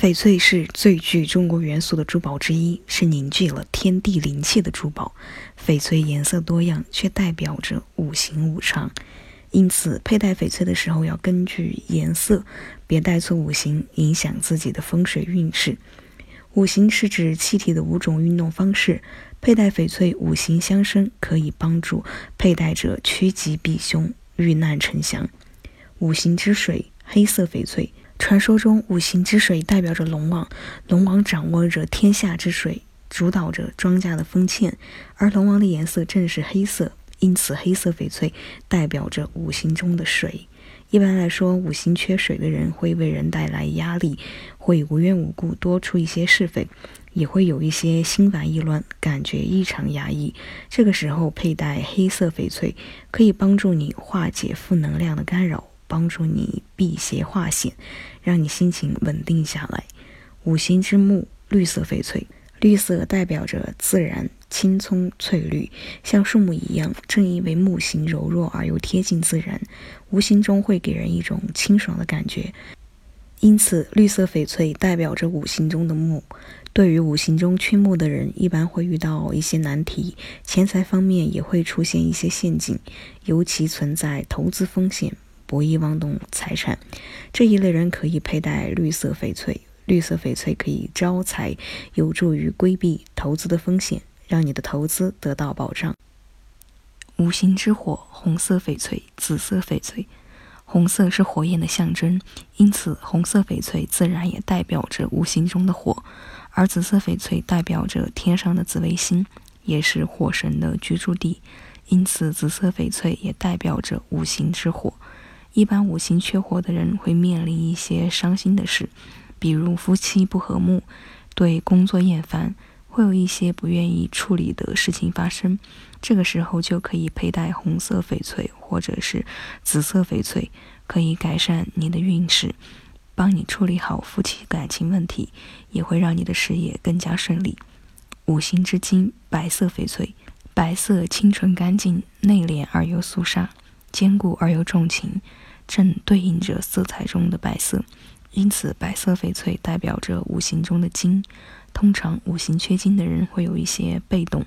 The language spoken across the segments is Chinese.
翡翠是最具中国元素的珠宝之一，是凝聚了天地灵气的珠宝。翡翠颜色多样，却代表着五行五常，因此佩戴翡翠的时候要根据颜色，别带错五行，影响自己的风水运势。五行是指气体的五种运动方式，佩戴翡翠五行相生，可以帮助佩戴者趋吉避凶、遇难成祥。五行之水，黑色翡翠。传说中，五行之水代表着龙王，龙王掌握着天下之水，主导着庄稼的丰歉，而龙王的颜色正是黑色，因此黑色翡翠代表着五行中的水。一般来说，五行缺水的人会为人带来压力，会无缘无故多出一些是非，也会有一些心烦意乱，感觉异常压抑。这个时候佩戴黑色翡翠，可以帮助你化解负能量的干扰。帮助你辟邪化险，让你心情稳定下来。五行之木，绿色翡翠，绿色代表着自然、青葱、翠绿，像树木一样。正因为木型柔弱而又贴近自然，无形中会给人一种清爽的感觉。因此，绿色翡翠代表着五行中的木。对于五行中缺木的人，一般会遇到一些难题，钱财方面也会出现一些陷阱，尤其存在投资风险。博弈妄动财产，这一类人可以佩戴绿色翡翠。绿色翡翠可以招财，有助于规避投资的风险，让你的投资得到保障。五行之火，红色翡翠、紫色翡翠。红色是火焰的象征，因此红色翡翠自然也代表着五行中的火。而紫色翡翠代表着天上的紫微星，也是火神的居住地，因此紫色翡翠也代表着五行之火。一般五行缺火的人会面临一些伤心的事，比如夫妻不和睦，对工作厌烦，会有一些不愿意处理的事情发生。这个时候就可以佩戴红色翡翠或者是紫色翡翠，可以改善你的运势，帮你处理好夫妻感情问题，也会让你的事业更加顺利。五行之金，白色翡翠，白色清纯干净，内敛而又肃杀。坚固而又重情，正对应着色彩中的白色，因此白色翡翠代表着五行中的金。通常五行缺金的人会有一些被动，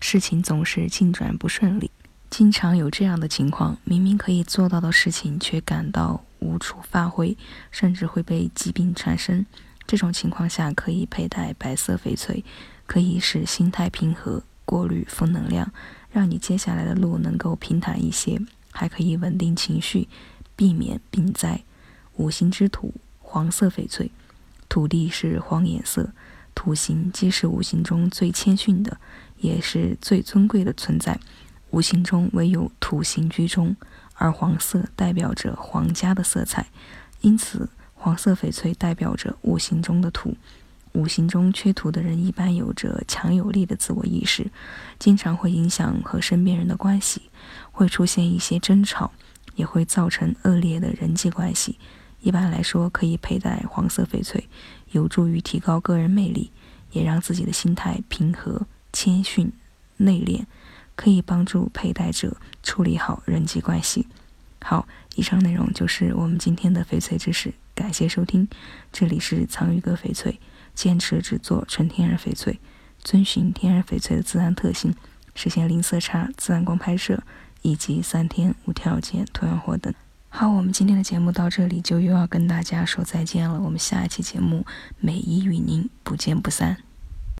事情总是进展不顺利，经常有这样的情况：明明可以做到的事情，却感到无处发挥，甚至会被疾病缠身。这种情况下，可以佩戴白色翡翠，可以使心态平和，过滤负能量，让你接下来的路能够平坦一些。还可以稳定情绪，避免病灾。五行之土，黄色翡翠。土地是黄颜色，土行既是五行中最谦逊的，也是最尊贵的存在。五行中唯有土行居中，而黄色代表着皇家的色彩，因此黄色翡翠代表着五行中的土。五行中缺土的人一般有着强有力的自我意识，经常会影响和身边人的关系，会出现一些争吵，也会造成恶劣的人际关系。一般来说，可以佩戴黄色翡翠，有助于提高个人魅力，也让自己的心态平和、谦逊、内敛，可以帮助佩戴者处理好人际关系。好，以上内容就是我们今天的翡翠知识，感谢收听，这里是藏玉阁翡翠。坚持只做纯天然翡翠，遵循天然翡翠的自然特性，实现零色差、自然光拍摄以及三天无条件退换货等。好，我们今天的节目到这里就又要跟大家说再见了。我们下一期节目美伊与您不见不散。